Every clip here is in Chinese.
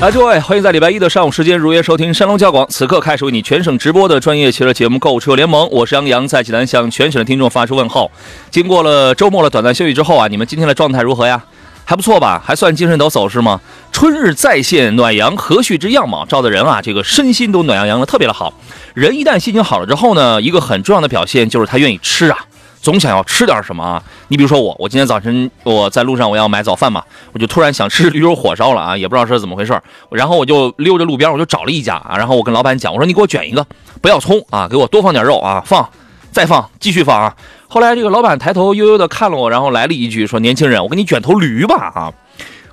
来，各位，欢迎在礼拜一的上午时间如约收听山东交广此刻开始为你全省直播的专业汽车节目《购车联盟》，我是杨洋，在济南向全省的听众发出问候。经过了周末的短暂休息之后啊，你们今天的状态如何呀？还不错吧？还算精神抖擞是吗？春日再现暖阳和煦之样貌，照的人啊，这个身心都暖洋洋的，特别的好。人一旦心情好了之后呢，一个很重要的表现就是他愿意吃啊。总想要吃点什么啊？你比如说我，我今天早晨我在路上我要买早饭嘛，我就突然想吃驴肉火烧了啊，也不知道是怎么回事然后我就溜着路边，我就找了一家啊，然后我跟老板讲，我说你给我卷一个，不要葱啊，给我多放点肉啊，放，再放，继续放啊。后来这个老板抬头悠悠的看了我，然后来了一句说：“年轻人，我给你卷头驴吧啊！”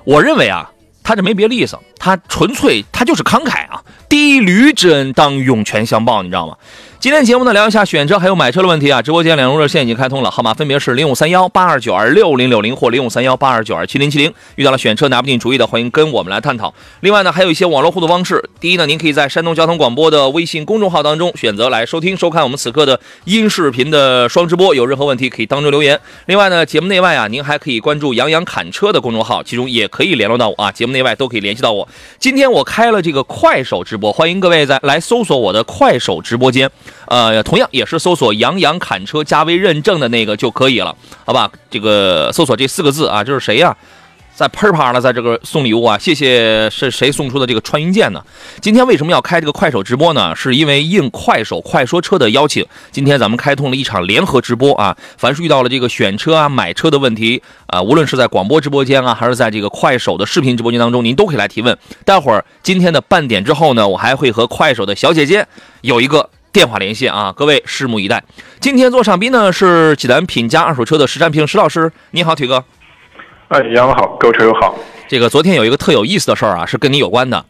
我认为啊，他这没别的意思，他纯粹他就是慷慨啊，第一驴之恩当涌泉相报，你知道吗？今天节目呢，聊一下选车还有买车的问题啊。直播间两路热线已经开通了，号码分别是零五三幺八二九二六零六零或零五三幺八二九二七零七零。遇到了选车拿不定主意的，欢迎跟我们来探讨。另外呢，还有一些网络互动方式。第一呢，您可以在山东交通广播的微信公众号当中选择来收听收看我们此刻的音视频的双直播。有任何问题可以当中留言。另外呢，节目内外啊，您还可以关注杨洋侃车的公众号，其中也可以联络到我啊。节目内外都可以联系到我。今天我开了这个快手直播，欢迎各位在来搜索我的快手直播间。呃，同样也是搜索“杨洋砍车”加微认证的那个就可以了，好吧？这个搜索这四个字啊，这是谁呀、在喷啪的在这个送礼物啊！谢谢是谁送出的这个穿云箭呢？今天为什么要开这个快手直播呢？是因为应快手快说车的邀请，今天咱们开通了一场联合直播啊！凡是遇到了这个选车啊、买车的问题啊，无论是在广播直播间啊，还是在这个快手的视频直播间当中，您都可以来提问。待会儿今天的半点之后呢，我还会和快手的小姐姐有一个。电话连线啊，各位拭目以待。今天做上宾呢是济南品家二手车的石占平石老师，你好，腿哥。哎，杨好，各位车友好。这个昨天有一个特有意思的事儿啊，是跟你有关的。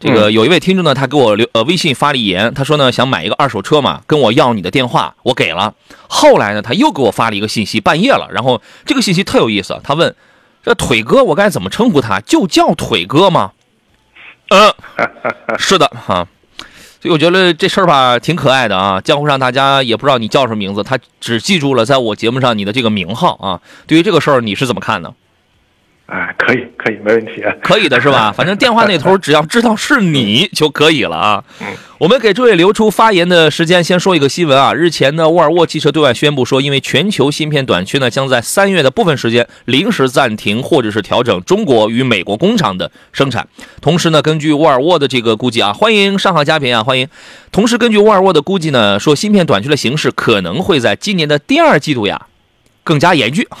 这个有一位听众呢，他给我留呃微信发了一言，他说呢想买一个二手车嘛，跟我要你的电话，我给了。后来呢，他又给我发了一个信息，半夜了，然后这个信息特有意思，他问这腿哥我该怎么称呼他？就叫腿哥吗？嗯，是的哈。所以我觉得这事儿吧挺可爱的啊，江湖上大家也不知道你叫什么名字，他只记住了在我节目上你的这个名号啊。对于这个事儿你是怎么看的？哎，可以，可以，没问题。可以的是吧？反正电话那头只要知道是你就可以了啊。我们给诸位留出发言的时间，先说一个新闻啊。日前呢，沃尔沃汽车对外宣布说，因为全球芯片短缺呢，将在三月的部分时间临时暂停或者是调整中国与美国工厂的生产。同时呢，根据沃尔沃的这个估计啊，欢迎上好佳品啊，欢迎。同时，根据沃尔沃的估计呢，说芯片短缺的形势可能会在今年的第二季度呀更加严峻。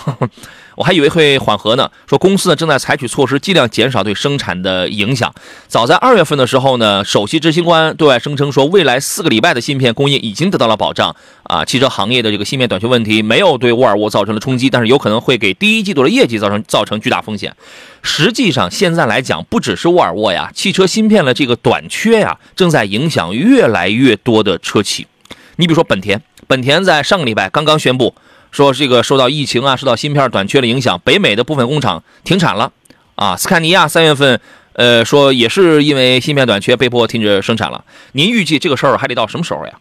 我还以为会缓和呢。说公司呢正在采取措施，尽量减少对生产的影响。早在二月份的时候呢，首席执行官对外声称说，未来四个礼拜的芯片供应已经得到了保障。啊，汽车行业的这个芯片短缺问题没有对沃尔沃造成了冲击，但是有可能会给第一季度的业绩造成造成巨大风险。实际上，现在来讲，不只是沃尔沃呀，汽车芯片的这个短缺呀，正在影响越来越多的车企。你比如说本田，本田在上个礼拜刚刚宣布。说这个受到疫情啊，受到芯片短缺的影响，北美的部分工厂停产了，啊，斯堪尼亚三月份，呃，说也是因为芯片短缺被迫停止生产了。您预计这个事儿还得到什么时候呀？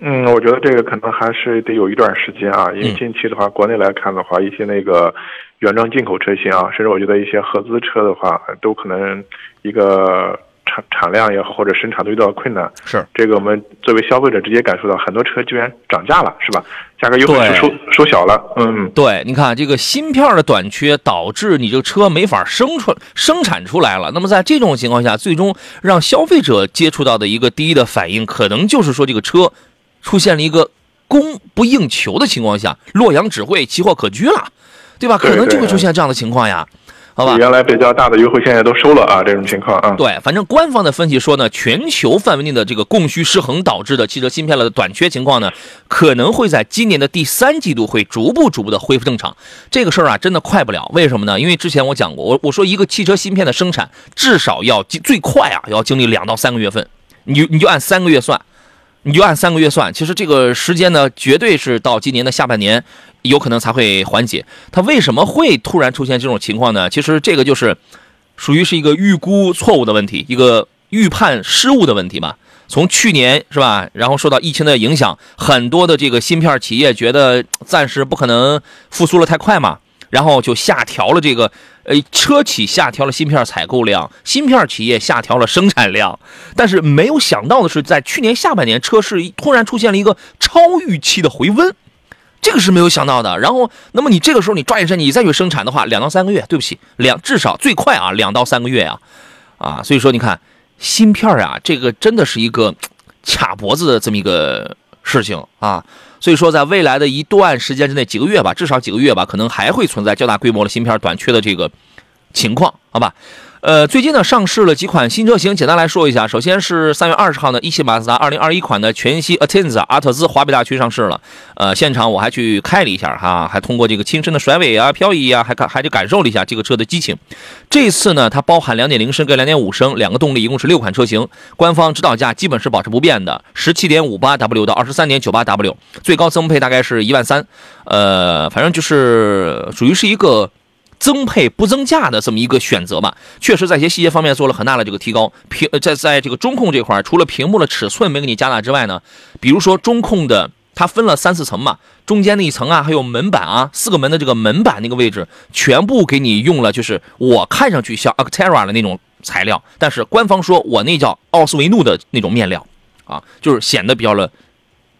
嗯，我觉得这个可能还是得有一段时间啊，因为近期的话，国内来看的话，一些那个原装进口车型啊，甚至我觉得一些合资车的话，都可能一个。产产量也好，或者生产都遇到困难，是这个我们作为消费者直接感受到，很多车居然涨价了，是吧？价格又收收小了，嗯，对，你看这个芯片的短缺导致你这个车没法生出生产出来了。那么在这种情况下，最终让消费者接触到的一个第一的反应，可能就是说这个车出现了一个供不应求的情况下，洛阳纸贵，奇货可居了。对吧？可能就会出现这样的情况呀，好吧？原来比较大的优惠现在都收了啊，这种情况啊。对，反正官方的分析说呢，全球范围内的这个供需失衡导致的汽车芯片的短缺情况呢，可能会在今年的第三季度会逐步逐步的恢复正常。这个事儿啊，真的快不了，为什么呢？因为之前我讲过，我我说一个汽车芯片的生产至少要经最快啊，要经历两到三个月份，你就你就按三个月算。你就按三个月算，其实这个时间呢，绝对是到今年的下半年，有可能才会缓解。它为什么会突然出现这种情况呢？其实这个就是属于是一个预估错误的问题，一个预判失误的问题嘛。从去年是吧，然后受到疫情的影响，很多的这个芯片企业觉得暂时不可能复苏了太快嘛，然后就下调了这个，呃，车企下调了芯片采购量，芯片企业下调了生产量，但是没有想到的是，在去年下半年，车市突然出现了一个超预期的回温。这个是没有想到的。然后，那么你这个时候你抓紧时间，你再去生产的话，两到三个月，对不起，两至少最快啊，两到三个月啊，啊，所以说你看芯片啊，这个真的是一个 卡脖子的这么一个事情啊。所以说，在未来的一段时间之内，几个月吧，至少几个月吧，可能还会存在较大规模的芯片短缺的这个情况，好吧？呃，最近呢上市了几款新车型，简单来说一下。首先是三月二十号呢，一汽马自达二零二一款的全新 Atenza 阿特兹华北大区上市了。呃，现场我还去开了一下哈，还通过这个亲身的甩尾啊、漂移啊，还感还去感受了一下这个车的激情。这次呢，它包含两点零升跟两点五升两个动力，一共是六款车型。官方指导价基本是保持不变的，十七点五八 W 到二十三点九八 W，最高增配大概是一万三。呃，反正就是属于是一个。增配不增价的这么一个选择吧，确实在一些细节方面做了很大的这个提高。屏在在这个中控这块，除了屏幕的尺寸没给你加大之外呢，比如说中控的它分了三四层嘛，中间那一层啊，还有门板啊，四个门的这个门板那个位置，全部给你用了，就是我看上去像 Actera 的那种材料，但是官方说我那叫奥斯维努的那种面料啊，就是显得比较了。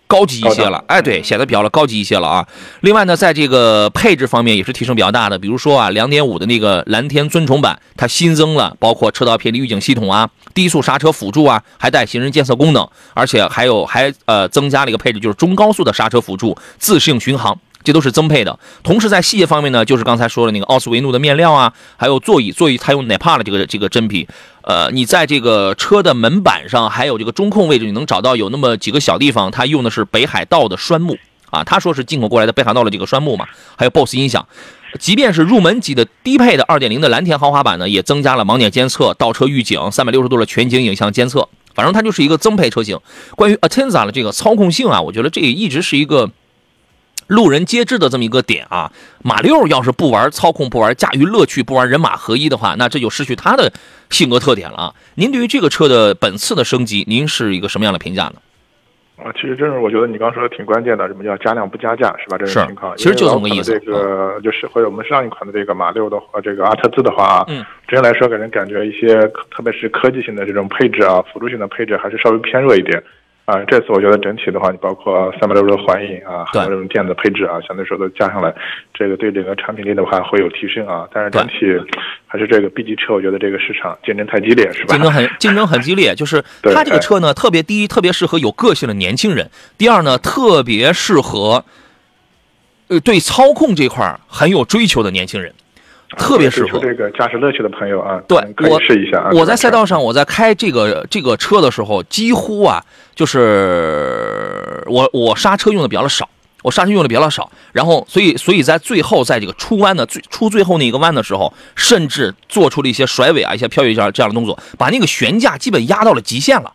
高级一些了，哎，对，显得比较了高级一些了啊。另外呢，在这个配置方面也是提升比较大的，比如说啊，两点五的那个蓝天尊崇版，它新增了包括车道偏离预警系统啊、低速刹车辅助啊，还带行人监测功能，而且还有还呃增加了一个配置，就是中高速的刹车辅助、自适应巡航。这都是增配的，同时在细节方面呢，就是刚才说的那个奥斯维诺的面料啊，还有座椅，座椅它用 n 帕 p a 的这个这个真皮，呃，你在这个车的门板上，还有这个中控位置，你能找到有那么几个小地方，它用的是北海道的栓木啊，他说是进口过来的北海道的这个栓木嘛，还有 BOSS 音响，即便是入门级的低配的2.0的蓝天豪华版呢，也增加了盲点监测、倒车预警、360度的全景影像监测，反正它就是一个增配车型。关于 Atenza 的这个操控性啊，我觉得这一直是一个。路人皆知的这么一个点啊，马六要是不玩操控、不玩驾驭乐趣、不玩人马合一的话，那这就失去它的性格特点了啊。您对于这个车的本次的升级，您是一个什么样的评价呢？啊，其实真是我觉得你刚说的挺关键的，什么叫加量不加价，是吧？这种情况，其实就这么个意思这个就是或者我们上一款的这个马六的呃这个阿特兹的话，嗯，真来说给人感觉一些，特别是科技性的这种配置啊，辅助性的配置还是稍微偏弱一点。啊，这次我觉得整体的话，你包括三百六十度环影啊，还有这种电子配置啊，相对说都加上来，这个对整个产品力的话会有提升啊。但是整体还是这个 B 级车，我觉得这个市场竞争太激烈，是吧？竞争很竞争很激烈，就是 对它这个车呢，特别第一，特别适合有个性的年轻人；第二呢，特别适合呃对操控这块儿很有追求的年轻人，特别适合。这个驾驶乐趣的朋友啊，对可以试一下啊。我在赛道上，我在开这个这个车的时候，几乎啊，就是我我刹车用的比较少，我刹车用的比较少，然后所以所以在最后在这个出弯的最出最后那一个弯的时候，甚至做出了一些甩尾啊、一些漂移这样这样的动作，把那个悬架基本压到了极限了。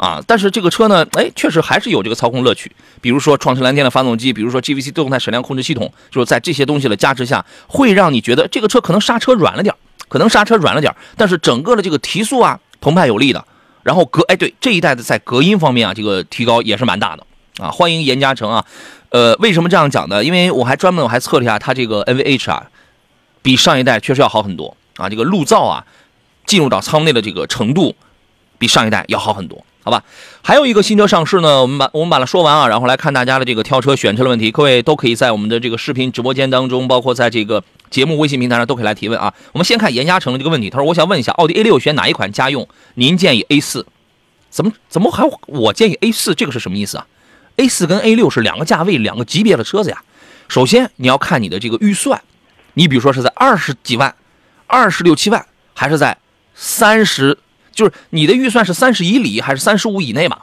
啊，但是这个车呢，哎，确实还是有这个操控乐趣。比如说创驰蓝天的发动机，比如说 GVC 动态矢量控制系统，就是在这些东西的加持下，会让你觉得这个车可能刹车软了点可能刹车软了点但是整个的这个提速啊，澎湃有力的。然后隔，哎，对这一代的在隔音方面啊，这个提高也是蛮大的啊。欢迎严嘉诚啊，呃，为什么这样讲呢？因为我还专门我还测了一下它这个 NVH 啊，比上一代确实要好很多啊。这个路噪啊，进入到舱内的这个程度，比上一代要好很多。好吧，还有一个新车上市呢，我们把我们把它说完啊，然后来看大家的这个挑车选车的问题。各位都可以在我们的这个视频直播间当中，包括在这个节目微信平台上都可以来提问啊。我们先看严嘉诚的这个问题，他说：“我想问一下，奥迪 A 六选哪一款家用？您建议 A 四？怎么怎么还我建议 A 四？这个是什么意思啊？A 四跟 A 六是两个价位、两个级别的车子呀。首先你要看你的这个预算，你比如说是在二十几万、二十六七万，还是在三十，就是你的预算是三十以里还是三十五以内嘛？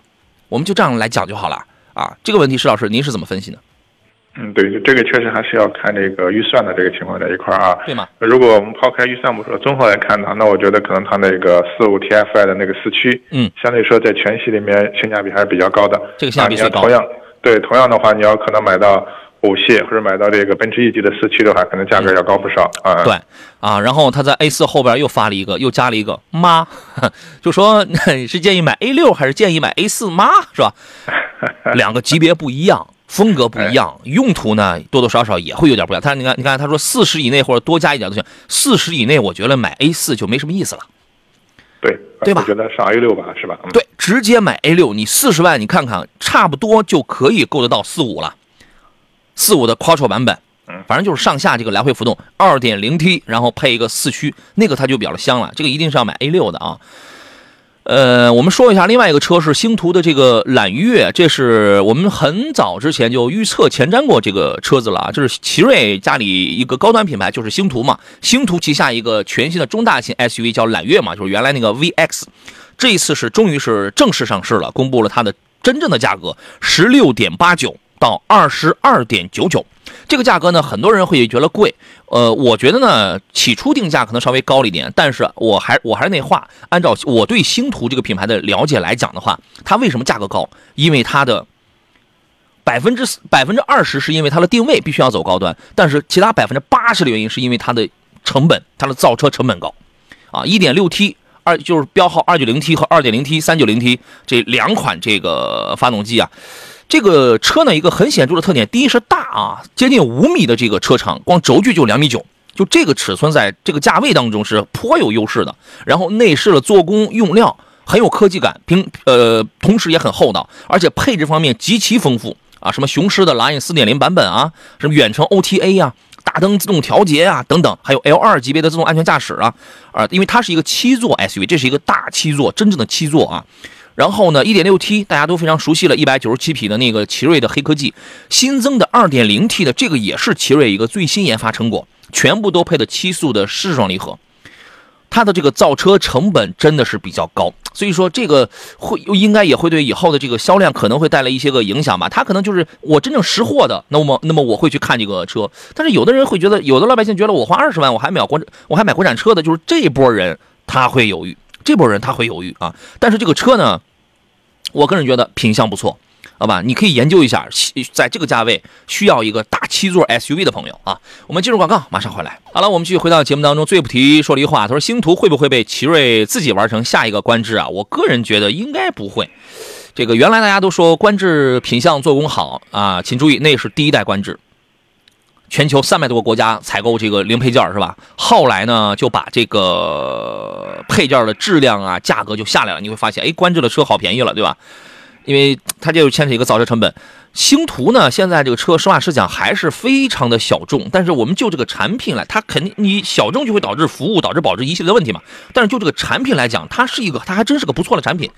我们就这样来讲就好了啊。这个问题，石老师您是怎么分析的？嗯，对，这个确实还是要看这个预算的这个情况在一块儿啊。对吗？如果我们抛开预算不说，综合来看呢，那我觉得可能它那个四五 TFI 的那个四驱，嗯，相对说在全系里面性价比还是比较高的。这个性价比啊你要最高同样对，同样的话，你要可能买到五系或者买到这个奔驰 E 级的四驱的话，可能价格要高不少啊。对啊，然后他在 A 四后边又发了一个，又加了一个妈，就说 是建议买 A 六还是建议买 A 四妈是吧？两个级别不一样，风格不一样，用途呢多多少少也会有点不一样。他你看，你看他说四十以内或者多加一点都行，四十以内我觉得买 A 四就没什么意思了。对对吧我觉得上 A 六吧，是吧？嗯，对，直接买 A 六，你四十万，你看看，差不多就可以够得到四五了，四五的 Quattro 版本，嗯。反正就是上下这个来回浮动，二点零 T，然后配一个四驱，那个它就比较香了，这个一定是要买 A 六的啊。呃，我们说一下另外一个车是星途的这个揽月，这是我们很早之前就预测前瞻过这个车子了啊，这是奇瑞家里一个高端品牌，就是星途嘛，星途旗下一个全新的中大型 SUV 叫揽月嘛，就是原来那个 VX，这一次是终于是正式上市了，公布了它的真正的价格，十六点八九到二十二点九九。这个价格呢，很多人会觉得贵，呃，我觉得呢，起初定价可能稍微高了一点，但是我还我还是那话，按照我对星途这个品牌的了解来讲的话，它为什么价格高？因为它的百分之百分之二十是因为它的定位必须要走高端，但是其他百分之八十的原因是因为它的成本，它的造车成本高，啊，一点六 T 二就是标号二九零 T 和二点零 T、三九零 T 这两款这个发动机啊。这个车呢，一个很显著的特点，第一是大啊，接近五米的这个车长，光轴距就两米九，就这个尺寸在这个价位当中是颇有优势的。然后内饰的做工用料很有科技感，平呃同时也很厚道，而且配置方面极其丰富啊，什么雄狮的 Line 四点零版本啊，什么远程 OTA 呀、大灯自动调节啊等等，还有 L 二级别的自动安全驾驶啊，啊，因为它是一个七座 SUV，这是一个大七座，真正的七座啊。然后呢，1.6T 大家都非常熟悉了，197匹的那个奇瑞的黑科技，新增的 2.0T 的这个也是奇瑞一个最新研发成果，全部都配的七速的湿双离合，它的这个造车成本真的是比较高，所以说这个会应该也会对以后的这个销量可能会带来一些个影响吧。它可能就是我真正识货的，那么那么我会去看这个车，但是有的人会觉得，有的老百姓觉得我花二十万我还买国我还买国产车的，就是这波人他会犹豫。这波人他会犹豫啊，但是这个车呢，我个人觉得品相不错，好吧？你可以研究一下，在这个价位需要一个大七座 SUV 的朋友啊。我们进入广告，马上回来。好了，我们继续回到节目当中。最不提说了一话，他说星途会不会被奇瑞自己玩成下一个观致啊？我个人觉得应该不会。这个原来大家都说观致品相做工好啊，请注意，那是第一代观致。全球三百多个国家采购这个零配件是吧？后来呢，就把这个配件的质量啊、价格就下来了。你会发现，哎，观致的车好便宜了，对吧？因为它就牵扯一个造车成本。星途呢，现在这个车实话实讲还是非常的小众，但是我们就这个产品来，它肯定你小众就会导致服务、导致保值一系列的问题嘛。但是就这个产品来讲，它是一个，它还真是个不错的产品。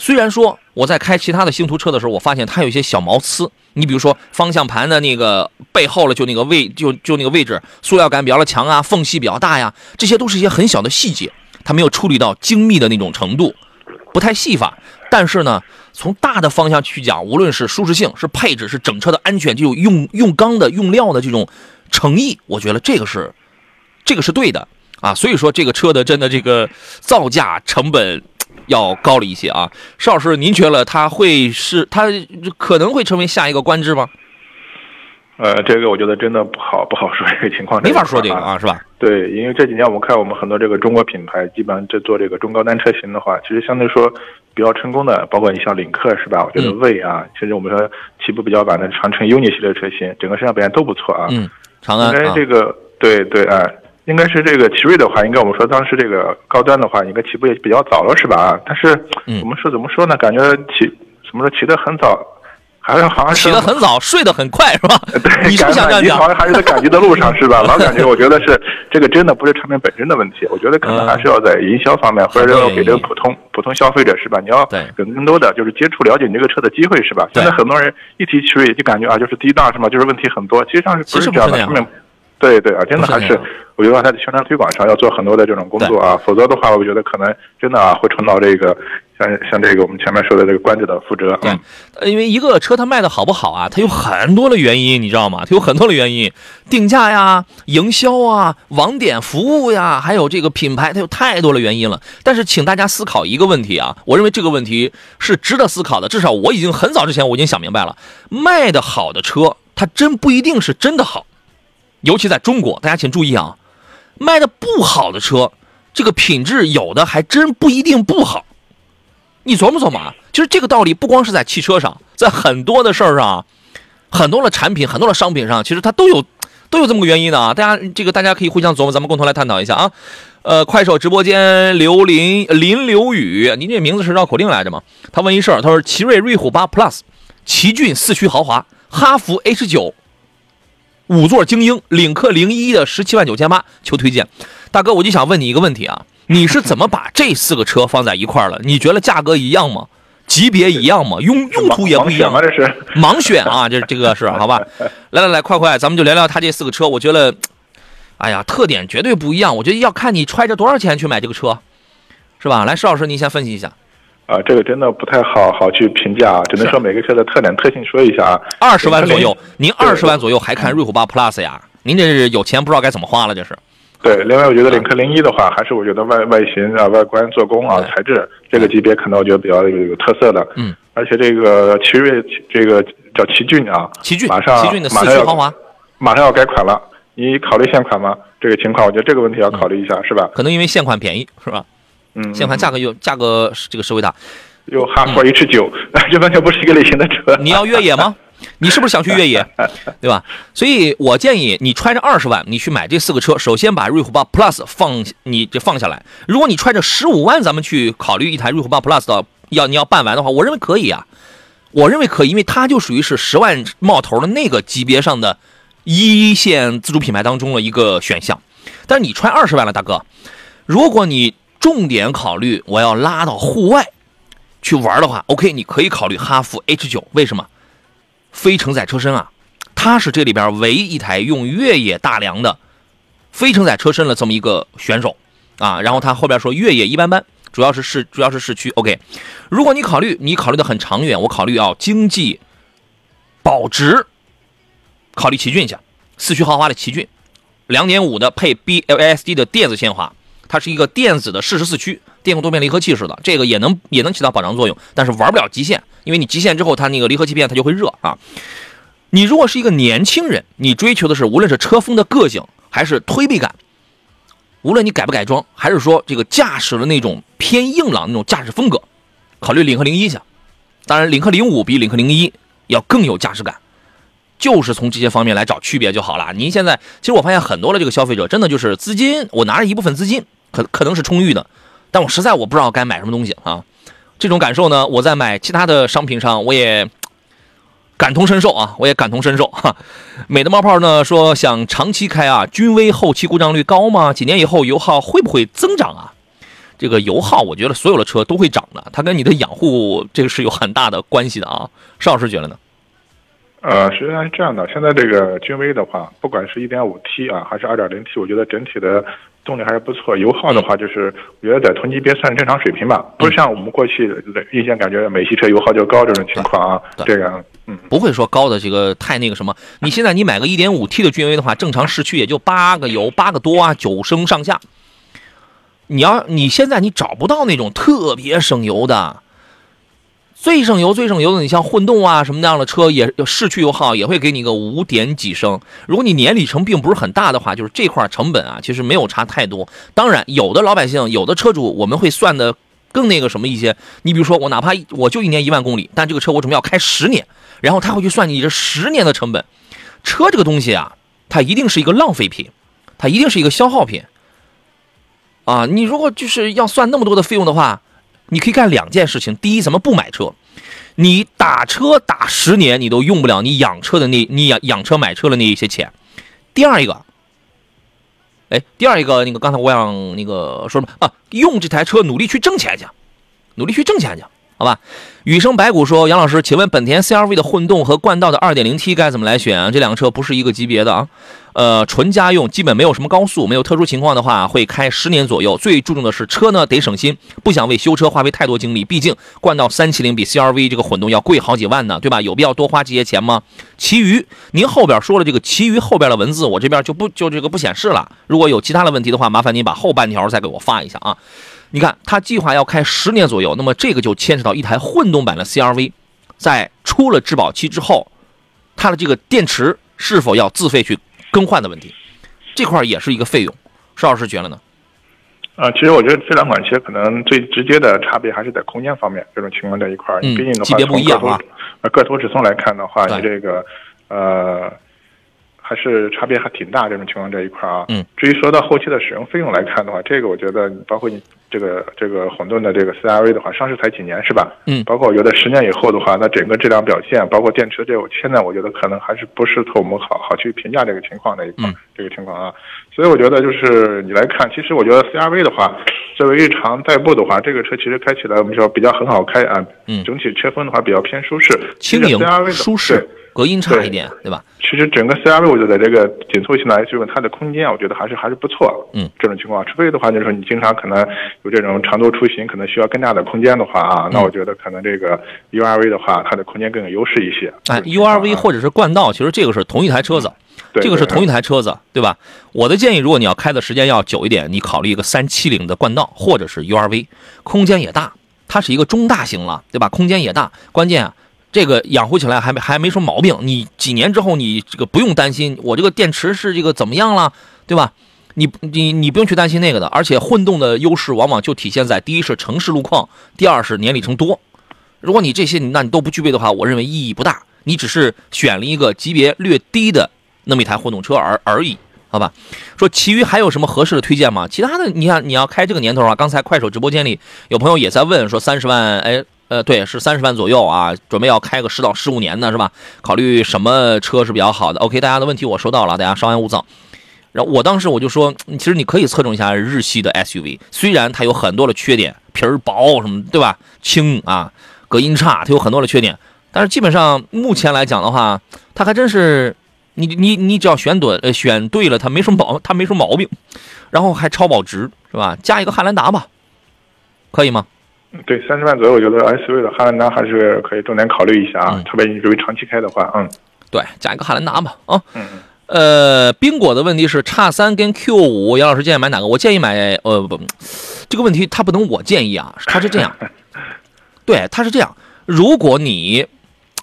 虽然说我在开其他的星途车的时候，我发现它有一些小毛刺。你比如说方向盘的那个背后了，就那个位，就就那个位置，塑料感比较的强啊，缝隙比较大呀，这些都是一些很小的细节，它没有处理到精密的那种程度，不太细法。但是呢，从大的方向去讲，无论是舒适性、是配置、是整车的安全，就用用钢的、用料的这种诚意，我觉得这个是这个是对的啊。所以说，这个车的真的这个造价成本。要高了一些啊，邵老师，您觉得它会是它可能会成为下一个观致吗？呃，这个我觉得真的不好不好说这个情况，没法说这个啊，是吧？对，因为这几年我们看我们很多这个中国品牌，基本上在做这个中高端车型的话，其实相对说比较成功的，包括你像领克是吧？我觉得魏啊，甚至我们说起步比较晚的长城 UNI 系列车型，整个市场表现都不错啊。嗯，长安应该这个对对啊。应该是这个奇瑞的话，应该我们说当时这个高端的话，应该起步也比较早了，是吧？但是我们说怎么说呢？感觉起怎么说起得很早，还是好像起得很早，睡得很快，是吧？对，你是不是想这样讲？好像还是在赶集的路上，是吧？老感觉我觉得是这个真的不是产品本身的问题，我觉得可能还是要在营销方面，或者说给这个普通普通消费者，是吧？你要给更多的就是接触了解你这个车的机会，是吧？现在很多人一提奇瑞就感觉啊，就是低档是吗？就是问题很多，其实上是不是这样的？对对啊，真的还是我觉得他的宣传推广上要做很多的这种工作啊，否则的话，我觉得可能真的啊会重蹈这个像像这个我们前面说的这个官子的覆辙。对嗯，呃因为一个车它卖的好不好啊，它有很多的原因，你知道吗？它有很多的原因，定价呀、营销啊、网点服务呀，还有这个品牌，它有太多的原因了。但是，请大家思考一个问题啊，我认为这个问题是值得思考的。至少我已经很早之前我已经想明白了，卖的好的车，它真不一定是真的好，尤其在中国，大家请注意啊，卖的不好的车，这个品质有的还真不一定不好。你琢磨琢磨啊，其实这个道理不光是在汽车上，在很多的事儿上，很多的产品、很多的商品上，其实它都有都有这么个原因的啊。大家这个大家可以互相琢磨，咱们共同来探讨一下啊。呃，快手直播间刘林林刘宇，您这名字是绕口令来着吗？他问一事儿，他说奇瑞瑞虎八 Plus、奇骏四驱豪华、哈弗 H 九五座精英、领克零一的十七万九千八，求推荐。大哥，我就想问你一个问题啊，你是怎么把这四个车放在一块儿了？你觉得价格一样吗？级别一样吗？用用途也不一样。这是？盲选啊，这这个是好吧？来来来，快快，咱们就聊聊他这四个车。我觉得，哎呀，特点绝对不一样。我觉得要看你揣着多少钱去买这个车，是吧？来，石老师，您先分析一下。啊，这个真的不太好好去评价啊，只能说每个车的特点特性说一下啊。二十万左右，您对二十万左右还看瑞虎八 Plus 呀？您这是有钱不知道该怎么花了，这是。对，另外我觉得领克零一的话，还是我觉得外外形啊、外观、做工啊、材质这个级别，可能我觉得比较有有特色的。嗯，而且这个奇瑞这个叫奇骏啊，奇骏马上奇骏的四驱豪华，马上要改款了，你考虑现款吗？这个情况，我觉得这个问题要考虑一下，是吧？可能因为现款便宜，是吧？嗯，现款价格又价格这个稍微大。有哈弗 H 九，这完全不是一个类型的车。你要越野吗？你是不是想去越野，对吧？所以我建议你揣着二十万，你去买这四个车。首先把瑞虎八 Plus 放你这放下来。如果你揣着十五万，咱们去考虑一台瑞虎八 Plus 的，要你要办完的话，我认为可以啊。我认为可以，因为它就属于是十万冒头的那个级别上的一线自主品牌当中的一个选项。但是你揣二十万了，大哥，如果你重点考虑我要拉到户外去玩的话，OK，你可以考虑哈弗 H 九。为什么？非承载车身啊，它是这里边唯一一台用越野大梁的非承载车身的这么一个选手啊。然后它后边说越野一般般，主要是市主要是市区。OK，如果你考虑你考虑的很长远，我考虑要经济保值，考虑奇骏去，四驱豪华的奇骏，两点五的配 BLSD 的电子限滑，它是一个电子的适时四驱，电控多片离合器式的，这个也能也能起到保障作用，但是玩不了极限，因为你极限之后，它那个离合器片它就会热啊。你如果是一个年轻人，你追求的是无论是车风的个性，还是推背感，无论你改不改装，还是说这个驾驶的那种偏硬朗那种驾驶风格，考虑领克零一去。当然，领克零五比领克零一要更有驾驶感，就是从这些方面来找区别就好了。您现在其实我发现很多的这个消费者真的就是资金，我拿着一部分资金，可可能是充裕的，但我实在我不知道该买什么东西啊。这种感受呢，我在买其他的商品上我也感同身受啊，我也感同身受哈。美的冒泡呢说想长期开啊，君威后期故障率高吗？几年以后油耗会不会增长啊？这个油耗，我觉得所有的车都会涨的，它跟你的养护这个是有很大的关系的啊。邵老师觉得呢？呃，实际上是这样的，现在这个君威的话，不管是 1.5T 啊，还是 2.0T，我觉得整体的动力还是不错。油耗的话，就是我觉得在同级别算正常水平吧，不是像我们过去的印象感觉美系车油耗就高这种情况啊。对这个，嗯，不会说高的这个太那个什么。你现在你买个 1.5T 的君威的话，正常市区也就八个油，八个多啊，九升上下。你要你现在你找不到那种特别省油的，最省油最省油的，你像混动啊什么那样的车，也市区油耗也会给你个五点几升。如果你年里程并不是很大的话，就是这块成本啊，其实没有差太多。当然，有的老百姓，有的车主，我们会算的更那个什么一些。你比如说，我哪怕我就一年一万公里，但这个车我准备要开十年，然后他会去算你这十年的成本。车这个东西啊，它一定是一个浪费品，它一定是一个消耗品。啊，你如果就是要算那么多的费用的话，你可以干两件事情。第一，咱们不买车，你打车打十年，你都用不了你养车的那你养养车买车的那一些钱。第二一个，哎，第二一个那个刚才我想那个说什么啊？用这台车努力去挣钱去，努力去挣钱去好吧？雨生白骨说：“杨老师，请问本田 CRV 的混动和冠道的 2.0T 该怎么来选啊？这两个车不是一个级别的啊。呃，纯家用，基本没有什么高速，没有特殊情况的话，会开十年左右。最注重的是车呢，得省心，不想为修车花费太多精力。毕竟冠道370比 CRV 这个混动要贵好几万呢，对吧？有必要多花这些钱吗？其余您后边说了这个其余后边的文字，我这边就不就这个不显示了。如果有其他的问题的话，麻烦您把后半条再给我发一下啊。你看，它计划要开十年左右，那么这个就牵扯到一台混动版的 CRV，在出了质保期之后，它的这个电池是否要自费去更换的问题，这块儿也是一个费用。邵老师觉得呢？啊，其实我觉得这两款车可能最直接的差别还是在空间方面，这种情况在一块儿，嗯毕竟的话，级别不一样啊从个头呃个头尺寸来看的话，对你这个呃还是差别还挺大，这种情况这一块儿啊。嗯。至于说到后期的使用费用来看的话，这个我觉得包括你这个这个混动的这个 CRV 的话，上市才几年是吧？嗯包括我觉得十年以后的话，那整个质量表现，包括电池这个，现在我觉得可能还是不适合我们好好去评价这个情况这一块这个情况啊。所以我觉得就是你来看，其实我觉得 CRV 的话，作为日常代步的话，这个车其实开起来我们说比较很好开啊。嗯整体车风的话比较偏舒适，轻盈其实 CRV 的舒适对，隔音差一点，对吧？其实整个 CRV 我觉得这个紧凑型的 SUV 它的空间，我觉得还是还是不错。嗯，这种情况，除非的话就是说你经常可能有这种长途出行，可能需要更大的空间的话啊，那我觉得可能这个 URV 的话，它的空间更有优势一些。哎这种情况啊，URV 或者是冠道，其实这个是同一台车子，对对这个是同一台车子，对吧？我的建议，如果你要开的时间要久一点，你考虑一个三七零的冠道或者是 URV，空间也大，它是一个中大型了，对吧？空间也大，关键啊，这个养护起来还没还没什么毛病。你几年之后，你这个不用担心，我这个电池是这个怎么样了，对吧？你你你不用去担心那个的，而且混动的优势往往就体现在第一是城市路况，第二是年里程多。如果你这些那你都不具备的话，我认为意义不大。你只是选了一个级别略低的那么一台混动车而而已，好吧？说其余还有什么合适的推荐吗？其他的，你看你要开这个年头啊，刚才快手直播间里有朋友也在问说三十万，哎，呃，对，是三十万左右啊，准备要开个十到十五年的是吧？考虑什么车是比较好的？OK，大家的问题我收到了，大家稍安勿躁。然后我当时我就说，其实你可以侧重一下日系的 SUV，虽然它有很多的缺点，皮儿薄什么，对吧？轻啊，隔音差，它有很多的缺点，但是基本上目前来讲的话，它还真是你你你只要选对呃选对了，它没什么毛它没什么毛病，然后还超保值是吧？加一个汉兰达吧，可以吗？对三十万左右，我觉得 SUV 的汉兰达还是可以重点考虑一下啊，嗯特别你作为长期开的话，嗯对，加一个汉兰达吧啊。嗯。呃，宾果的问题是叉三跟 Q 五，杨老师建议买哪个？我建议买呃不，这个问题他不能我建议啊，他是这样，对，他是这样。如果你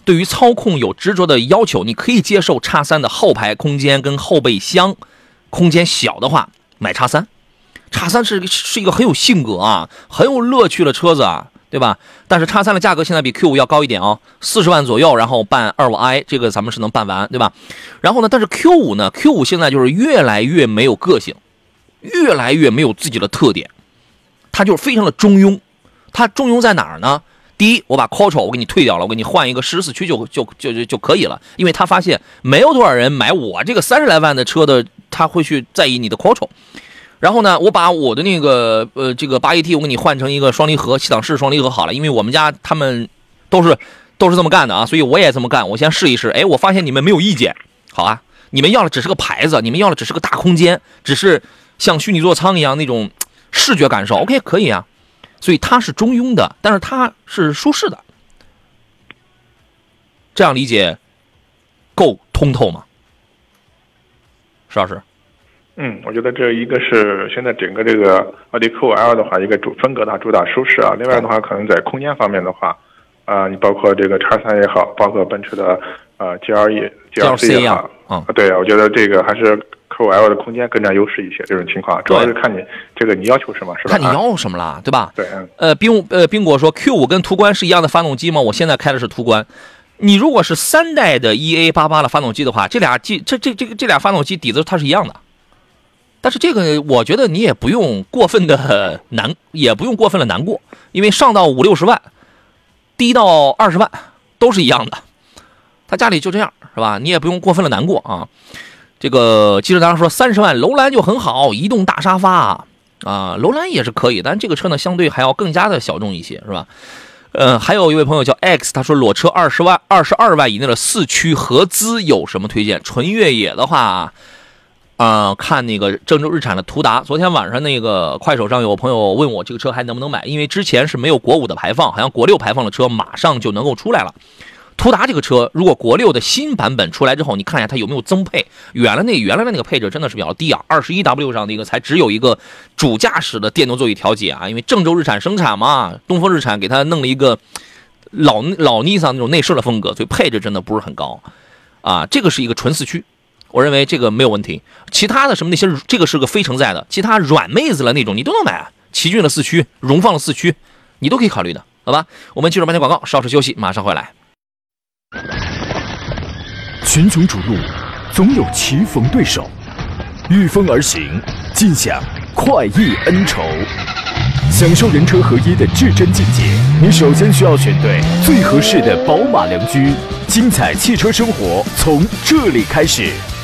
对于操控有执着的要求，你可以接受叉三的后排空间跟后备箱空间小的话，买叉三。叉三是是一个很有性格啊，很有乐趣的车子啊，对吧？但是叉三的价格现在比 Q 五要高一点哦，四十万左右，然后办二五 i，这个咱们是能办完，对吧？然后呢，但是 Q 五呢，Q 五现在就是越来越没有个性，越来越没有自己的特点，它就是非常的中庸。它中庸在哪儿呢？第一，我把 Quattro 我给你退掉了，我给你换一个十四驱就就就就就可以了，因为他发现没有多少人买我这个三十来万的车的，他会去在意你的 Quattro。然后呢，我把我的那个呃这个八 AT 我给你换成一个双离合七档式双离合好了，因为我们家他们都是都是这么干的啊，所以我也这么干，我先试一试。哎，我发现你们没有意见，好啊，你们要的只是个牌子，你们要的只是个大空间，只是像虚拟座舱一样那种视觉感受，OK 可以啊。所以它是中庸的，但是它是舒适的，这样理解够通透吗？石老师，嗯，我觉得这一个是现在整个这个奥迪 Q5L 的话，一个主风格的话主打舒适啊，另外的话可能在空间方面的话，啊、你包括这个叉三也好，包括奔驰的呃 GLE、GLC 也好，啊嗯啊对，我觉得这个还是 Q5L 的空间更占优势一些，这种情况主要是看你这个你要求什么，是吧？看你啊要什么了，对吧？对，嗯。呃，宾呃宾果说 Q5 跟途观是一样的发动机吗？我现在开的是途观。你如果是三代的 EA 八八的发动机的话，这俩机这这这个这俩发动机底子它是一样的。但是这个我觉得你也不用过分的难，也不用过分的难过，因为上到五六十万，低到二十万都是一样的。他家里就这样是吧？你也不用过分的难过啊。这个记者当时说三十万楼兰就很好，移动大沙发啊，楼兰也是可以，但这个车呢相对还要更加的小众一些，是吧？呃，还有一位朋友叫 X，他说裸车二十万、二十二万以内的四驱合资有什么推荐？纯越野的话，啊、看那个郑州日产的途达。昨天晚上那个快手上有朋友问我这个车还能不能买，因为之前是没有国五的排放，好像国六排放的车马上就能够出来了。途达这个车，如果国六的新版本出来之后，你看一下它有没有增配。原来那原来的那个配置真的是比较低啊，二十一 W 上那个才只有一个主驾驶的电动座椅调节啊，因为郑州日产生产嘛，东风日产给它弄了一个老老尼桑那种内饰的风格，所以配置真的不是很高啊。这个是一个纯四驱，我认为这个没有问题。其他的什么那些，这个是个非承载的，其他软妹子了那种你都能买啊，奇骏的四驱、荣放的四驱，你都可以考虑的，好吧？我们进入半天广告，稍事休息，马上回来。群雄逐鹿，总有棋逢对手，御风而行，尽享快意恩仇。享受人车合一的至臻境界，你首先需要选对最合适的宝马良驹。精彩汽车生活从这里开始。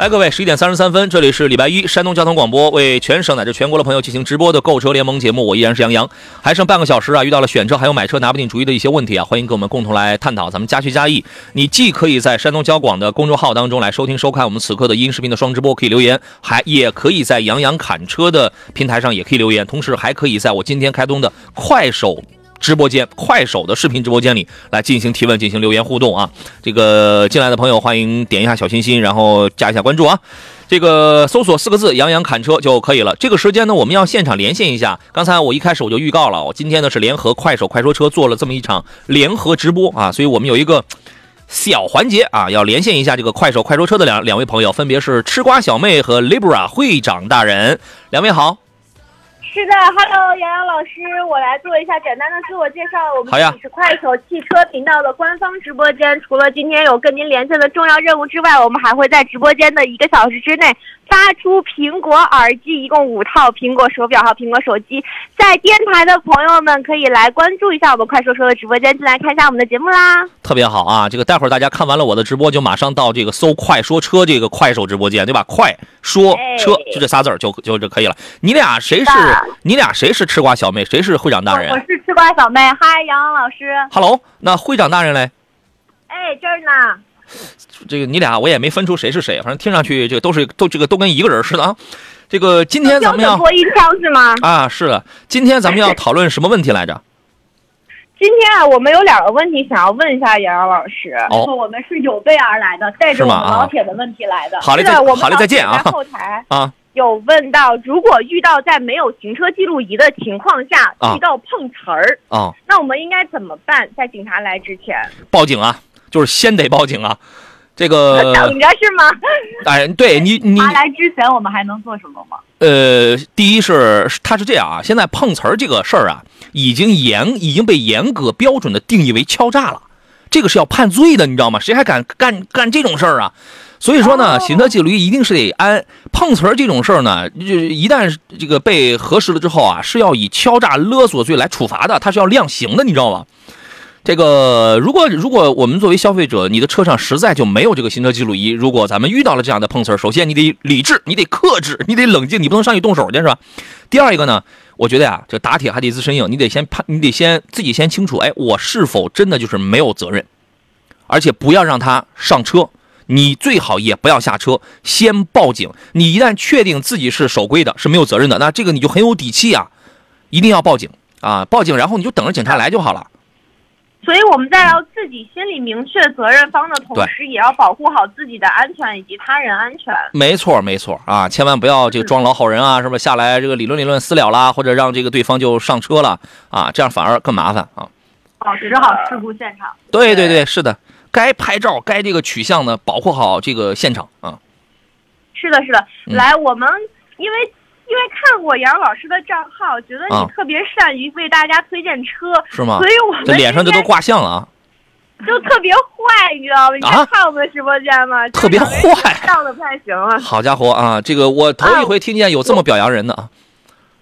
来，各位，十一点三十三分，这里是礼拜一山东交通广播为全省乃至全国的朋友进行直播的购车联盟节目，我依然是杨洋。还剩半个小时啊，遇到了选车还有买车拿不定主意的一些问题啊，欢迎跟我们共同来探讨，咱们加叙加议。你既可以在山东交广的公众号当中来收听收看我们此刻的音视频的双直播，可以留言，还也可以在杨洋侃车的平台上也可以留言，同时还可以在我今天开通的快手。直播间，快手的视频直播间里来进行提问、进行留言互动啊！这个进来的朋友欢迎点一下小心心，然后加一下关注啊！这个搜索四个字“杨洋侃车”就可以了。这个时间呢，我们要现场连线一下。刚才我一开始我就预告了，我今天呢是联合快手、快说车做了这么一场联合直播啊，所以我们有一个小环节啊，要连线一下这个快手、快说车的两两位朋友，分别是吃瓜小妹和 Libra 会长大人，两位好。是的，Hello，杨洋老师，我来做一下简单的自我介绍。我们这里是快手汽车频道的官方直播间。除了今天有跟您连线的重要任务之外，我们还会在直播间的一个小时之内发出苹果耳机，一共五套苹果手表和苹果手机。在电台的朋友们可以来关注一下我们快说车的直播间，进来看一下我们的节目啦。特别好啊！这个待会儿大家看完了我的直播，就马上到这个搜“快说车”这个快手直播间，对吧？快说车哎就这仨字儿就就就可以了。你俩谁是你俩谁是吃瓜小妹，谁是会长大人我我是吃瓜小妹，嗨，杨老师，？Hello，那会长大人嘞？哎，这儿呢。这个你俩我也没分出谁是谁，反正听上去这个都是都这个都跟一个人似的啊。这个今天咱们要播音腔是吗？啊是的，今天咱们要讨论什么问题来着？今天啊，我们有两个问题想要问一下杨洋老师。哦我们是有备而来的，带着我们老铁的问题来的。好嘞再好嘞再见啊后台啊有问到，如果遇到在没有行车记录仪的情况下啊遇到碰瓷儿，啊，那我们应该怎么办？在警察来之前，报警啊，就是先得报警啊。这个等着是吗？哎，对你你他来之前，我们还能做什么吗？呃，第一是他是这样啊，现在碰瓷儿这个事儿啊，已经严已经被严格标准的定义为敲诈了，这个是要判罪的，你知道吗？谁还敢干干这种事儿啊？所以说呢，哦行车记录仪一定是得安。碰瓷儿这种事儿呢，就一旦这个被核实了之后啊，是要以敲诈勒索罪来处罚的，它是要量刑的，你知道吗？这个，如果如果我们作为消费者，你的车上实在就没有这个行车记录仪，如果咱们遇到了这样的碰瓷儿，首先你得理智，你得克制，你得冷静，你不能上去动手去，是吧？第二一个呢，我觉得呀，这打铁还得自身硬，你得先判，你得先自己先清楚，哎，我是否真的就是没有责任，而且不要让他上车，你最好也不要下车，先报警。你一旦确定自己是守规的，是没有责任的，那这个你就很有底气啊，一定要报警啊，报警，然后你就等着警察来就好了。所以我们在要自己心里明确责任方的同时，也要保护好自己的安全以及他人安全。没错，没错啊，千万不要这个装老好人啊，是吧？下来这个理论理论私了啦，或者让这个对方就上车了啊，这样反而更麻烦啊。保持好事故现场。对对对，是的，该拍照该这个取像呢，保护好这个现场啊。是的，是的。嗯来，我们因为因为看过杨老师的账号，觉得啊你特别善于为大家推荐车，是吗所以我们这脸上这都挂相了啊，就特别坏，你知道吗？你看我们直播间吗？特别坏笑的不太行了。好家伙啊，这个我头一回听见有这么表扬人的啊。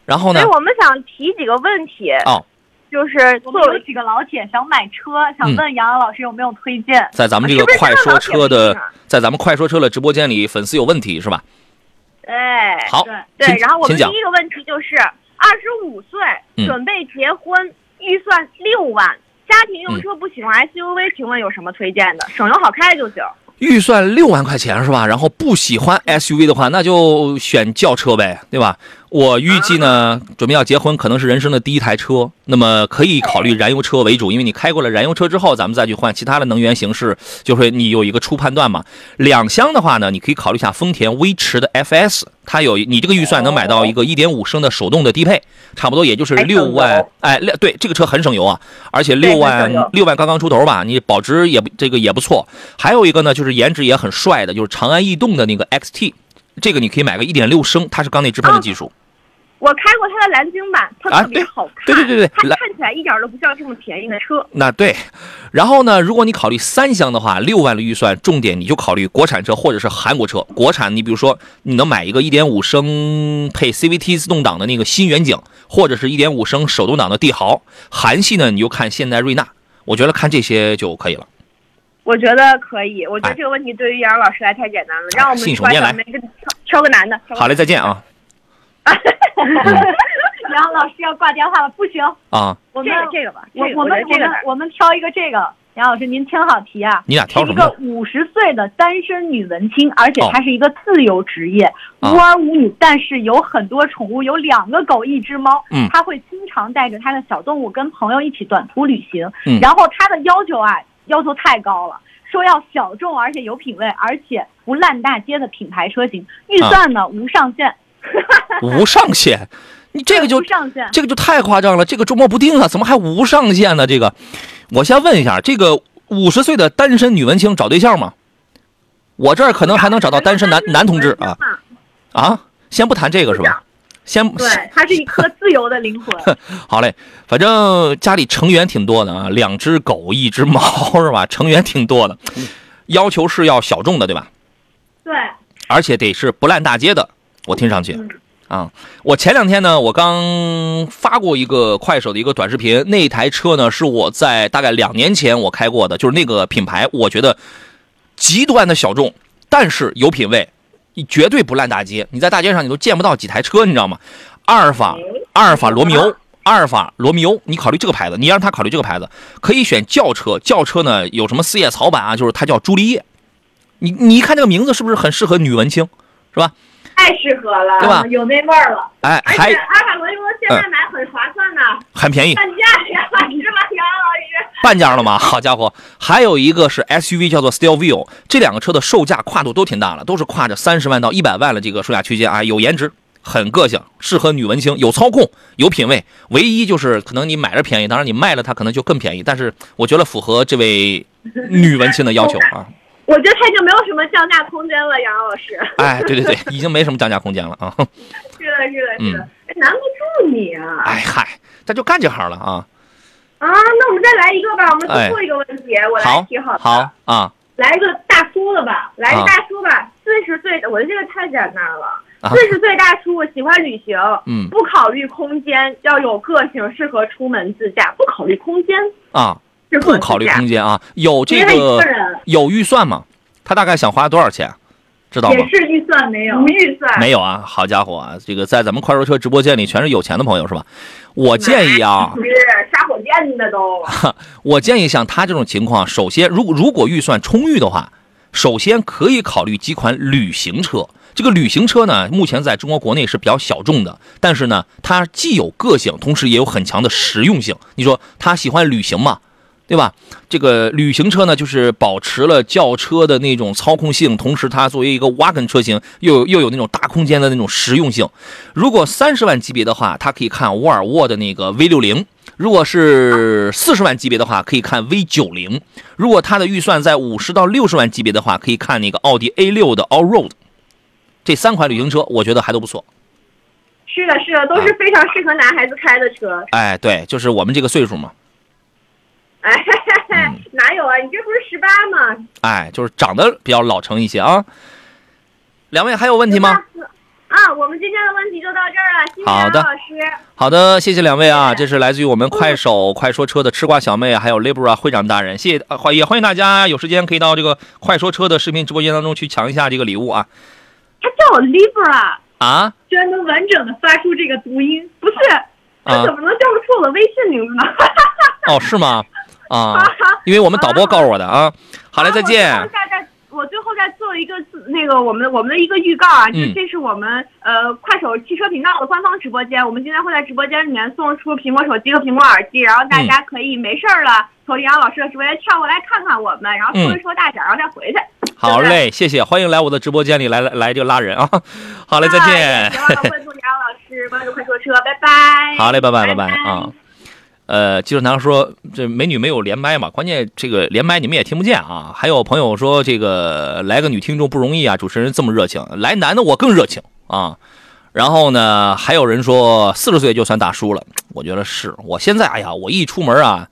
然后呢所以？我们想提几个问题，哦，就是我们有几个老铁想买车，想嗯问杨老师有没有推荐？在咱们这个快说车的在咱们快说车的直播间里，粉丝有问题是吧？哎，好，对对，然后我们第一个问题就是，二十五岁嗯准备结婚，预算六万，家庭用车不喜欢 SUV，请问有什么推荐的？省油好开就行。预算六万块钱是吧？然后不喜欢 SUV 的话，那就选轿车呗，对吧？我预计呢，准备要结婚，可能是人生的第一台车，那么可以考虑燃油车为主，因为你开过了燃油车之后，咱们再去换其他的能源形式，就会你有一个初判断嘛。两厢的话呢，你可以考虑一下丰田威驰的 FS，它有你这个预算能买到一个1.5升的手动的低配，差不多也就是六万油，哎，六对，这个车很省油啊，而且对六万六万刚刚出头吧，你保值也不这个也不错。还有一个呢，就是颜值也很帅的，就是长安逸动的那个 XT，这个你可以买个一点六升，它是缸内直喷的技术。我开过它的蓝鲸版，它啊特别好看，对对对对蓝它看起来一点都不像这么便宜的车。那对，然后呢，如果你考虑三厢的话，六万的预算，重点你就考虑国产车或者是韩国车。国产，你比如说你能买一个1.5升配 CVT 自动挡的那个新远景，或者是一点五升手动挡的帝豪。韩系呢，你就看现代瑞纳。我觉得看这些就可以了。我觉得可以，我觉哎得这个问题对于杨老师来太简单了，让我们抓信手拈来挑挑个男的。好嘞，再见啊 杨老师要挂电话了，不行，啊！我们这个吧，我我们我们我们挑一个这个，杨老师您听好题啊。你俩挑一个？五十岁的单身女文青，而且哦她是一个自由职业，啊无儿无女，但是有很多宠物，有两个狗，一只猫。嗯她会经常带着她的小动物跟朋友一起短途旅行。嗯然后她的要求啊，要求太高了，说要小众而且有品位，而且不烂大街的品牌车型，预算呢、无上限。无上限，你这个就无上限。这个就太夸张了，这个捉摸不定啊，怎么还无上限呢？这个，我先问一下，这个五十岁的单身女文青找对象吗？我这儿可能还能找到单身男男同志啊啊！先不谈这个是吧？先对，它是一颗自由的灵魂。好嘞，反正家里成员挺多的啊，两只狗，一只猫是吧？成员挺多的，要求是要小众的对吧？对，而且得是不烂大街的，我听上去嗯啊。我前两天呢，我刚发过一个快手的一个短视频，那台车呢是我在大概两年前我开过的，就是那个品牌，我觉得极端的小众，但是有品位，你绝对不烂大街。你在大街上你都见不到几台车，你知道吗？阿尔法，阿尔法罗密欧。阿尔法罗密欧，你考虑这个牌子，你让他考虑这个牌子，可以选轿车。轿车呢有什么四叶草版啊？就是它叫朱丽叶。你你一看这个名字是不是很适合女文青，是吧？太适合了，对吧有那味儿了。哎，还阿尔法罗密欧现在买很划算呢，很便宜，半价呀，是吧，杨老师？半价了吗？好家伙，还有一个是 SUV 叫做 Stelvio，这两个车的售价跨度都挺大了，都是跨着三十万到一百万的这个售价区间啊，有颜值，很个性，适合女文青，有操控，有品位。唯一就是可能你买着便宜，当然你卖了它可能就更便宜，但是我觉得符合这位 女文青的要求啊。我觉得它已经没有什么降价空间了，杨老师。哎，对对对，已经没什么降价空间了啊。是的，是的，是的，难不住你啊！哎嗨，这就干这行了啊。啊，那我们再来一个吧，我们哎最后一个问题，我来好提好了。好啊来一个大叔的吧，来个啊大叔吧，四十岁的，我的这个太简单了。啊四十岁大叔喜欢旅行，嗯不考虑空间，要有个性，适合出门自驾，不考虑空间，啊，不考虑空间啊，有这个有预算吗？他大概想花多少钱？知道吗？也是预算没有无。预算。没有啊，好家伙啊，这个在咱们快说车直播间里全是有钱的朋友是吧？我建议啊，是杀火箭的都。我建议像他这种情况，首先如果如果预算充裕的话，首先可以考虑几款旅行车。这个旅行车呢，目前在中国国内是比较小众的，但是呢，它既有个性，同时也有很强的实用性。你说他喜欢旅行嘛，对吧？这个旅行车呢，就是保持了轿车的那种操控性，同时它作为一个 wagon 车型，又有又有那种大空间的那种实用性。如果三十万级别的话，它可以看沃尔沃的那个 V 六零；如果是四十万级别的话，可以看 V 九零；如果它的预算在五十到六十万级别的话，可以看那个奥迪 A 六的 Allroad。这三款旅行车，我觉得还都不错。是的，是的，都是非常适合男孩子开的车。哎，对，就是我们这个岁数嘛，哎，哪有啊？你这不是十八吗？哎，就是长得比较老成一些啊。两位还有问题吗？啊，我们今天的问题就到这儿了，谢谢好的老师。好的，谢谢两位啊，这是来自于我们快手 快说车的吃瓜小妹，还有 Libra 会长大人，谢谢，呃欢也欢迎大家有时间可以到这个快说车的视频直播间当中去抢一下这个礼物啊他叫我 Libra，啊居然能完整的发出这个读音，不是？他啊怎么能叫得出我的微信名字呢？哦是吗？啊，因为我们导播告诉我的啊。好嘞，再见啊我最后。再做一个自那个我们我们的一个预告啊，就嗯这是我们呃快手汽车频道的官方直播间，我们今天会在直播间里面送出苹果手机和苹果耳机，然后大家可以没事儿了从李阳老师的直播间跳过来看看我们，然后说一说大奖，然后再回去。好嘞，谢谢，欢迎来我的直播间里来来来这个拉人啊。好嘞，再见。关注李阳老师，关注快说车，拜拜。好嘞，拜拜拜拜拜啊。呃，技术男说这美女没有连麦嘛，关键这个连麦你们也听不见啊。还有朋友说这个来个女听众不容易啊，主持人这么热情，来男的我更热情啊。然后呢，还有人说四十岁就算大叔了，我觉得是我现在哎呀，我一出门啊，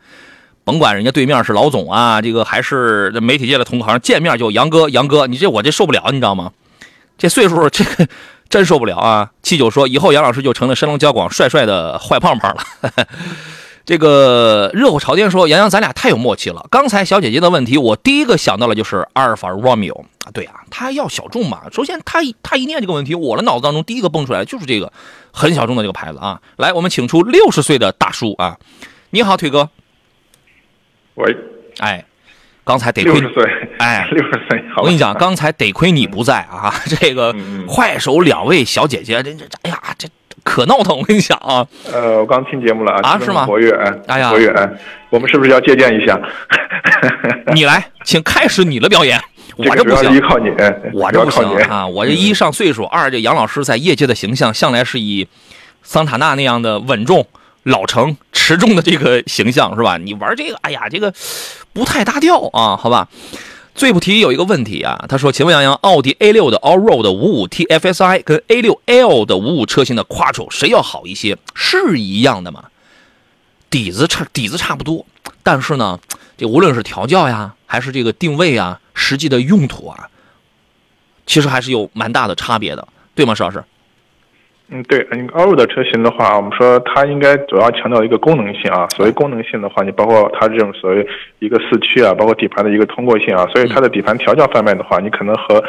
甭管人家对面是老总啊，这个还是媒体界的同行，见面就杨哥杨哥，你这我这受不了，你知道吗？这岁数这个真受不了啊！七九说以后杨老师就成了山东交广帅帅的坏胖胖了。这个热火朝天说：“杨洋，咱俩太有默契了。刚才小姐姐的问题，我第一个想到的就是阿尔法罗密欧啊。对啊，他要小众嘛。首先，他一他一念这个问题，我的脑子当中第一个蹦出来的就是这个很小众的这个牌子啊。来，我们请出六十岁的大叔啊，你好，腿哥。喂，哎，刚才得亏六十岁，哎 六十岁，我跟你讲，刚才得亏你不在啊！这个嗯嗯快手两位小姐姐，这这这，哎呀，这可闹腾！我跟你讲啊，呃，我刚听节目了啊是吗听得很活跃，哎哎呀活跃，哎，我们是不是要借鉴一下？你来，请开始你的表演。我这不行，依靠你，哎我这不行啊！我这一上岁数，二这杨老师在业界的形象向来是以桑塔纳那样的稳重、老成、持重的这个形象是吧？你玩这个，哎呀，这个不太搭调啊，好吧？最不提有一个问题啊，他说：“请问杨洋，奥迪 A 6的 Allroad 五五 T FSI 跟 A 6 L 的五五车型的 Quattro 谁要好一些？是一样的吗？底子差底子差不多，但是呢，这无论是调教呀，还是这个定位啊，实际的用途啊，其实还是有蛮大的差别的，对吗，石老师？嗯，对，嗯，欧的车型的话，我们说它应该主要强调一个功能性啊。所谓功能性的话，你包括它这种所谓一个四驱啊，包括底盘的一个通过性啊，所以它的底盘调教方面的话，你可能和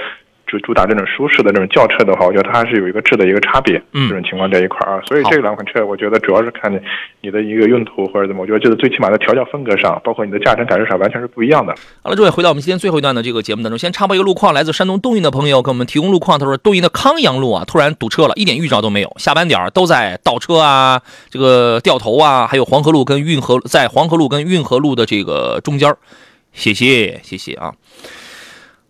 主主打这种舒适的这种轿车的话，我觉得它还是有一个质的一个差别。嗯这种情况在一块儿啊，所以这两款车，我觉得主要是看你你的一个用途或者怎么，我觉得就是最起码的调教风格上，包括你的驾乘感受上，完全是不一样的。好了，诸位，回到我们今天最后一段的这个节目当中，先插播一个路况，来自山东东营的朋友给我们提供路况，他说东营的康阳路啊，突然堵车了，一点预兆都没有，下班点儿都在倒车啊，这个掉头啊，还有黄河路跟运河在黄河路跟运河路的这个中间儿谢谢谢谢啊。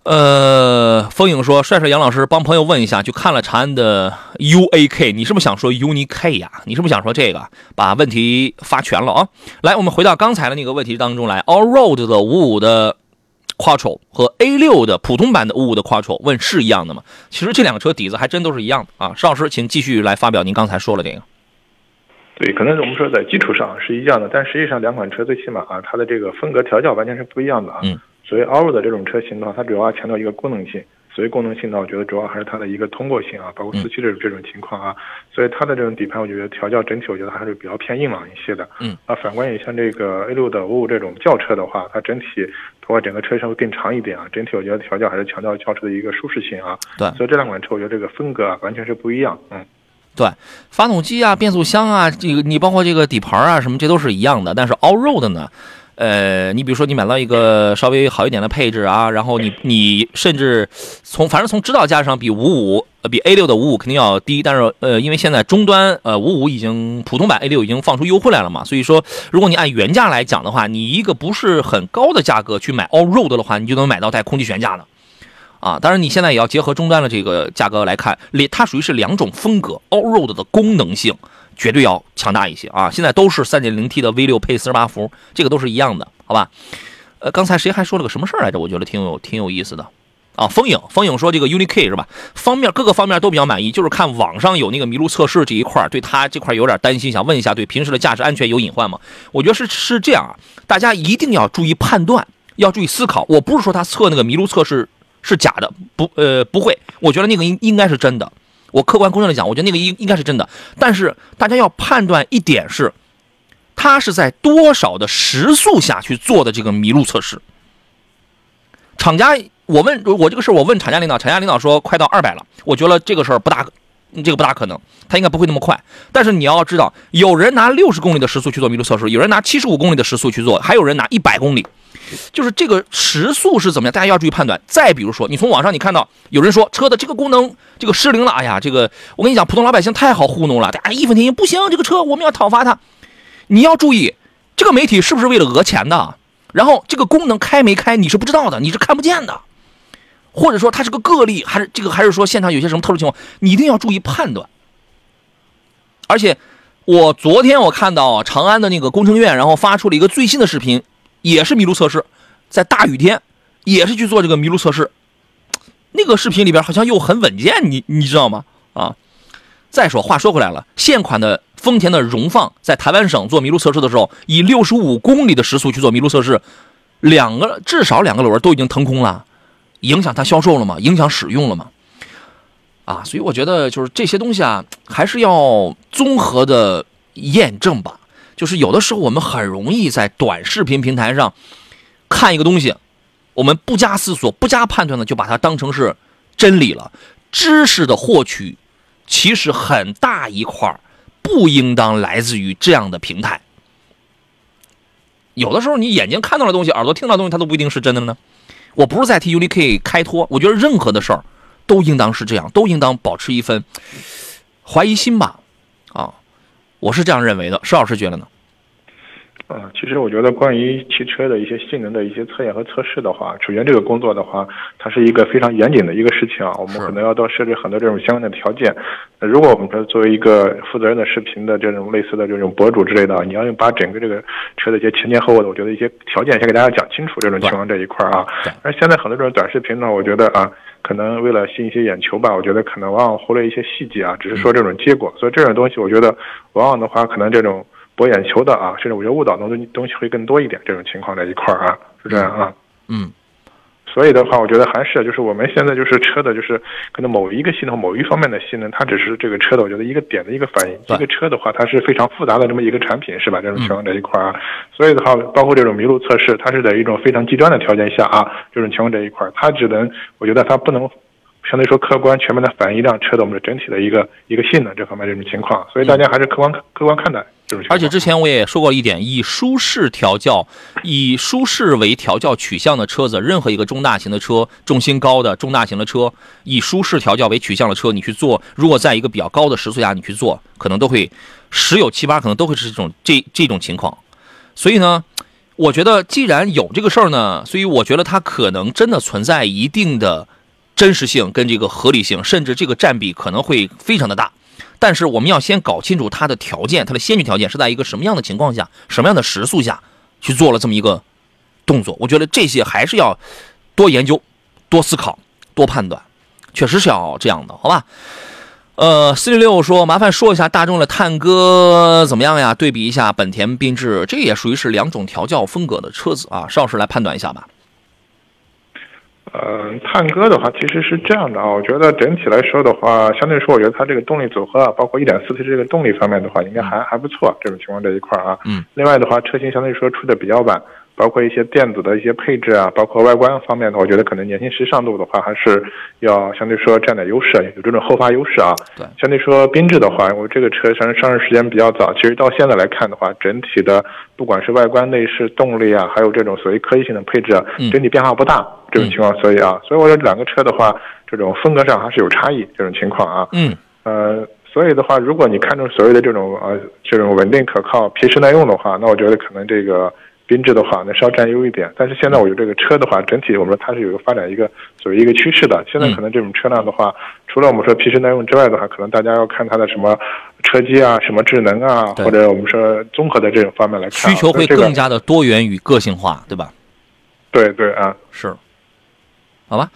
呃，风影说：“帅帅杨老师帮朋友问一下，去看了长安的 UAK，你是不是想说 UNI-K 呀？你是不是想说这个？把问题发全了啊！来，我们回到刚才的那个问题当中来，Allroad 的五五的 Quattro 和 A 六的普通版的五五的 Quattro 问是一样的吗？其实这两个车底子还真都是一样的啊。邵老师，请继续来发表您刚才说了这个。对，可能我们说在基础上是一样的，但实际上两款车最起码啊，它的这个风格调教完全是不一样的啊。嗯。所谓 Allroad 的这种车型的话，它主要强调一个功能性。所谓功能性呢，我觉得主要还是它的一个通过性啊，包括四驱这种这种情况啊。所以它的这种底盘，我觉得调教整体我觉得还是比较偏硬朗一些的。嗯。啊，反观也像这个 A 六的五五这种轿车的话，它整体包括整个车身会更长一点啊。整体我觉得调教还是强调轿车的一个舒适性啊。对所以这两款车，我觉得这个风格啊完全是不一样。嗯。对，发动机啊、变速箱啊，这个你包括这个底盘啊什么，这都是一样的。但是 Allroad 呢，呃，你比如说你买到一个稍微好一点的配置啊，然后你你甚至从反正从指导价上比五五呃比 A 六的五五肯定要低，但是呃因为现在终端呃五五已经普通版 A 六已经放出优惠来了嘛，所以说如果你按原价来讲的话，你一个不是很高的价格去买 Allroad 的话，你就能买到带空气悬架的。啊，当然你现在也要结合终端的这个价格来看，它属于是两种风格，Allroad 的功能性绝对要强大一些啊。现在都是 3.0T 的 V6 配48伏，这个都是一样的，好吧？呃，刚才谁还说了个什么事儿来着？我觉得挺有挺有意思的啊。风影，风影说这个 UNI-K 是吧？方面各个方面都比较满意，就是看网上有那个麋鹿测试这一块，对它这块有点担心，想问一下，对平时的驾驶安全有隐患吗？我觉得是是这样啊，大家一定要注意判断，要注意思考。我不是说他测那个麋鹿测试是假的，不呃不会，我觉得那个应应该是真的。我客观公正的讲，我觉得那个应应该是真的。但是大家要判断一点是，它是在多少的时速下去做的这个麋鹿测试。厂家，我问我这个事，我问厂家领导，厂家领导说快到二百了，我觉得这个事儿不大，这个不大可能，它应该不会那么快。但是你要知道，有人拿六十公里的时速去做麋鹿测试，有人拿七十五公里的时速去做，还有人拿一百公里。就是这个时速是怎么样，大家要注意判断。再比如说，你从网上你看到有人说车的这个功能这个失灵了，哎呀，这个我跟你讲，普通老百姓太好糊弄了，大家义愤填膺，不行，这个车我们要讨伐它。你要注意，这个媒体是不是为了讹钱的？然后这个功能开没开你是不知道的，你是看不见的，或者说它是个个例，还是这个还是说现场有些什么特殊情况，你一定要注意判断。而且我昨天我看到长安的那个工程院，然后发出了一个最新的视频。也是麋鹿测试，在大雨天，也是去做这个麋鹿测试。那个视频里边好像又很稳健，你你知道吗？啊，再说话说回来了，现款的丰田的荣放在台湾省做麋鹿测试的时候，以六十五公里的时速去做麋鹿测试，两个至少两个轮都已经腾空了，影响它销售了吗？影响使用了吗？啊，所以我觉得就是这些东西啊，还是要综合的验证吧。就是有的时候我们很容易在短视频平台上看一个东西，我们不加思索、不加判断的就把它当成是真理了。知识的获取其实很大一块不应当来自于这样的平台。有的时候你眼睛看到的东西、耳朵听到的东西，它都不一定是真的呢。我不是在替 UNI-K 开脱，我觉得任何的事儿都应当是这样，都应当保持一份怀疑心吧。啊。我是这样认为的，石老师觉得呢？啊，其实我觉得关于汽车的一些性能的一些测验和测试的话，首先这个工作的话，它是一个非常严谨的一个事情啊。我们可能要到设置很多这种相关的条件。如果我们说作为一个负责任的视频的这种类似的这种博主之类的，你要用把整个这个车的一些前前后后的，我觉得一些条件先给大家讲清楚这种情况这一块啊。而现在很多这种短视频呢，我觉得啊，可能为了吸引一些眼球吧，我觉得可能往往忽略一些细节啊，只是说这种结果。所以这种东西，我觉得往往的话，可能这种。博眼球的啊，甚至我觉得误导的东东西会更多一点。这种情况在一块儿啊，是这样啊。嗯，所以的话，我觉得还是就是我们现在就是车的，就是可能某一个系统某一方面的性能，它只是这个车的，我觉得一个点的一个反应。一个车的话，它是非常复杂的这么一个产品，是吧？这种情况这一块儿啊。所以的话，包括这种麋鹿测试，它是在一种非常极端的条件下啊，这种情况这一块儿，它只能，我觉得它不能。相对说，客观全面的反映一辆车的我们的整体的一个一个性能这方面这种情况，所以大家还是客观客观看待。而且之前我也说过一点，以舒适调教、以舒适为调教取向的车子，任何一个中大型的车、重心高的中大型的车，以舒适调教为取向的车，你去做，如果在一个比较高的时速下你去做，可能都会十有七八可能都会是这种这这种情况。所以呢，我觉得既然有这个事儿呢，所以我觉得它可能真的存在一定的。真实性跟这个合理性，甚至这个占比可能会非常的大，但是我们要先搞清楚它的条件，它的先决条件是在一个什么样的情况下，什么样的时速下去做了这么一个动作。我觉得这些还是要多研究、多思考、多判断，确实是要这样的，好吧？呃，四六六说，麻烦说一下大众的探歌怎么样呀？对比一下本田缤智，这也属于是两种调教风格的车子啊，邵老师来判断一下吧。呃，探歌的话其实是这样的啊，我觉得整体来说的话，相对说，我觉得它这个动力组合啊，包括一点四 T 这个动力方面的话，应该还还不错。这种情况这一块啊，嗯，另外的话，车型相对说出的比较晚。包括一些电子的一些配置啊，包括外观方面的，我觉得可能年轻时尚度的话，还是要相对说占点优势，有这种后发优势啊。对，相对说缤智的话，我这个车上上市时间比较早，其实到现在来看的话，整体的不管是外观、内饰、动力啊，还有这种所谓科技性的配置啊，整体变化不大。这种情况，所以啊，所以我觉得两个车的话，这种风格上还是有差异。这种情况啊，嗯，呃，所以的话，如果你看中所谓的这种呃这种稳定可靠、皮实耐用的话，那我觉得可能这个。缤智的话，那稍占优一点，但是现在我觉得这个车的话，整体我们说它是有一个发展一个所谓一个趋势的。现在可能这种车辆的话，除了我们说皮实耐用之外的话，可能大家要看它的什么车机啊、什么智能啊，或者我们说综合的这种方面来看，需求会更加的多元与个性化，对吧？对对啊，是，好吧。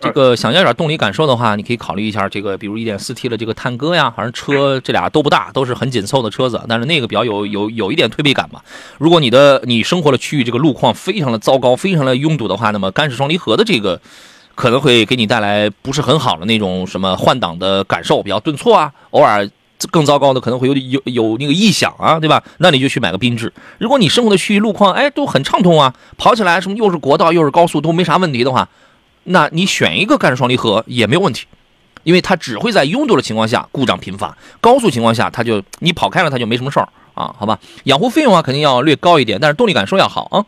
这个想要点动力感受的话，你可以考虑一下这个，比如一点四 T 的这个探歌呀，反正车这俩都不大，都是很紧凑的车子，但是那个比较有有有一点推背感吧。如果你的你生活的区域这个路况非常的糟糕，非常的拥堵的话，那么干式双离合的这个可能会给你带来不是很好的那种什么换挡的感受，比较顿挫啊，偶尔更糟糕的可能会有有有那个异响啊，对吧？那你就去买个缤智。如果你生活的区域路况哎都很畅通啊，跑起来什么又是国道又是高速都没啥问题的话，那你选一个干式双离合也没有问题。因为它只会在拥堵的情况下故障频发，高速情况下它就你跑开了它就没什么事儿啊，好吧？养护费用啊肯定要略高一点，但是动力感受要好啊。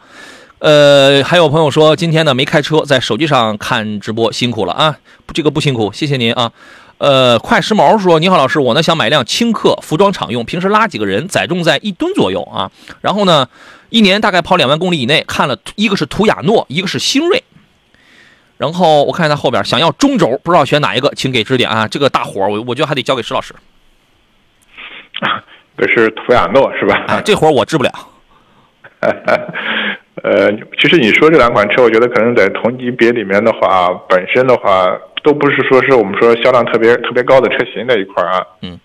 呃，还有朋友说今天呢没开车，在手机上看直播，辛苦了啊！这个不辛苦，谢谢您啊。呃，快时髦说你好，老师，我呢想买辆轻客，服装厂用，平时拉几个人，载重在一吨左右啊。然后呢，一年大概跑两万公里以内。看了一个是途亚诺，一个是星瑞。然后我看一下后边，想要中轴，不知道选哪一个，请给指点啊！这个大活我我觉得还得交给石老师。这是图雅诺是吧？啊，这活我治不了。呃，其实你说这两款车，我觉得可能在同级别里面的话，本身的话都不是说是我们说销量特别特别高的车型那一块啊。嗯。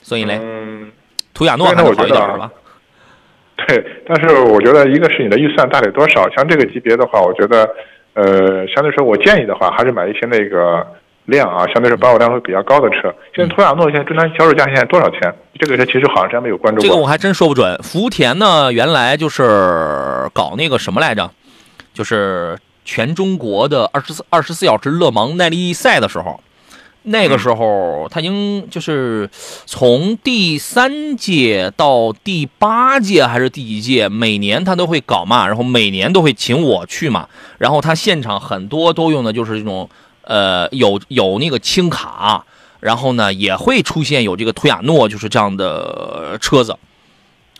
所以呢，嗯，途亚诺还能好一点是吧？对，但是我觉得一个是你的预算大概多少，像这个级别的话，我觉得。呃，相对说，我建议的话，还是买一些那个量啊，相对是保有量会比较高的车。现在途雅诺现在终端销售价现在多少钱？这个车其实好像真没有关注过。这个我还真说不准。福田呢，原来就是搞那个什么来着，就是全中国的二十四二十四小时勒芒耐力赛的时候。那个时候，他已经就是从第三届到第八届还是第几届，每年他都会搞嘛，然后每年都会请我去嘛，然后他现场很多都用的就是这种，呃，有有那个轻卡，然后呢也会出现有这个图雅诺，就是这样的车子，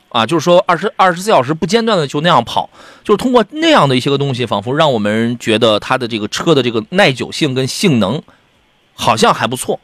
啊，就是说二十二十四小时不间断的就那样跑，就是通过那样的一些个东西，仿佛让我们觉得它的这个车的这个耐久性跟性能。好像还不错。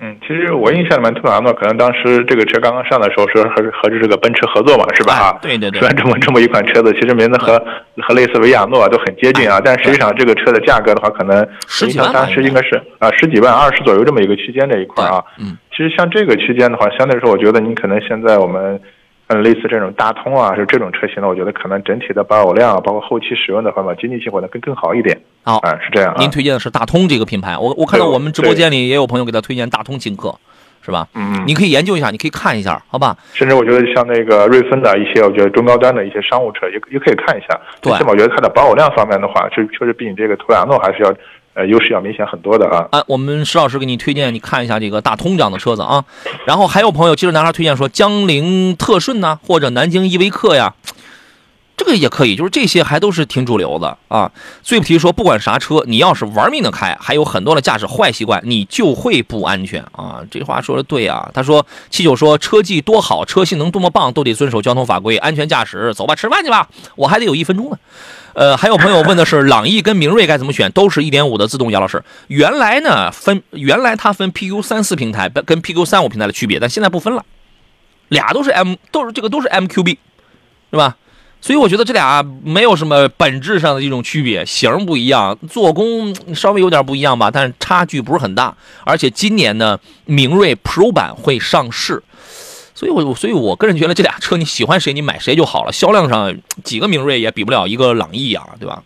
嗯，其实我印象里面，途亚诺可能当时这个车刚刚上的时候是和和这个奔驰合作嘛，是吧？啊，对对对。虽然这么这么一款车子，其实名字和和类似维亚诺都很接近啊，但实际上这个车的价格的话，可能十几万当时应该是啊十几万、二十左右这么一个区间这一块啊。嗯。其实像这个区间的话，相对来说，我觉得您可能现在我们。嗯，类似这种大通啊，是这种车型呢，我觉得可能整体的保有量，包括后期使用的话嘛，经济性会能更更好一点。好，啊，是这样。您推荐的是大通这个品牌，我我看到我们直播间里也有朋友给他推荐大通轻客，是吧？嗯，你可以研究一下，你可以看一下，好吧？甚至我觉得像那个瑞风的一些，我觉得中高端的一些商务车也也可以看一下。对，起码我觉得它的保有量方面的话，确确实比你这个途亚诺还是要。呃，优势要明显很多的啊！啊，我们石老师给你推荐，你看一下这个大通这样的车子啊。然后还有朋友，接着男孩推荐说，江铃特顺呐，或者南京依维柯呀，这个也可以，就是这些还都是挺主流的啊。最不提说，不管啥车，你要是玩命的开，还有很多的驾驶坏习惯，你就会不安全啊。这话说的对啊。他说七九说车技多好，车性能多么棒，都得遵守交通法规，安全驾驶。走吧，吃饭去吧，我还得有一分钟呢。呃，还有朋友问的是朗逸跟明锐该怎么选？都是一点五的自动，姚老师。原来呢分，原来它分 PQ 三四平台跟 PQ 三五平台的区别，但现在不分了，俩都是 M，都是这个都是 MQB，是吧？所以我觉得这俩没有什么本质上的一种区别，型不一样，做工稍微有点不一样吧，但是差距不是很大。而且今年呢，明锐 Pro 版会上市。所以，我所以，我个人觉得这俩车你喜欢谁，你买谁就好了。销量上几个明锐也比不了一个朗逸啊，对吧？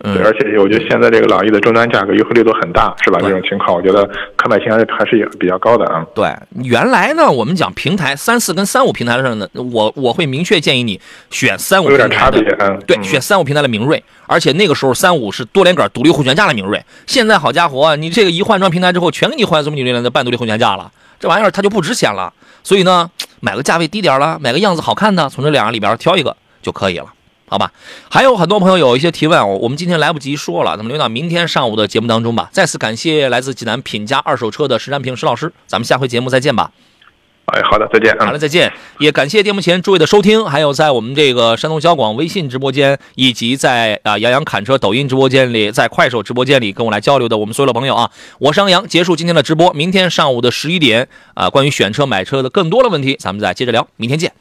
对，而且我觉得现在这个朗逸的终端价格优惠力度很大，是吧？这种情况，我觉得可买性还是还是比较高的啊。对，原来呢，我们讲平台三四跟三五平台上呢，我我会明确建议你选三五平台的，对，选三五平台的明锐。而且那个时候三五是多连杆独立后悬架的明锐，现在好家伙，你这个一换装平台之后，全给你换这么牛的半独立后悬架了，这玩意儿它就不值钱了。所以呢，买个价位低点儿了，买个样子好看的，从这两个里边挑一个就可以了，好吧？还有很多朋友有一些提问，我们今天来不及说了，咱们留到明天上午的节目当中吧。再次感谢来自济南品家二手车的石占平石老师，咱们下回节目再见吧。哎，好的，再见。好了，再见。也感谢电幕前诸位的收听，还有在我们这个山东交广微信直播间，以及在啊杨洋侃车抖音直播间里，在快手直播间里跟我来交流的我们所有的朋友啊，我是杨洋。结束今天的直播，明天上午的十一点啊，关于选车买车的更多的问题，咱们再接着聊，明天见。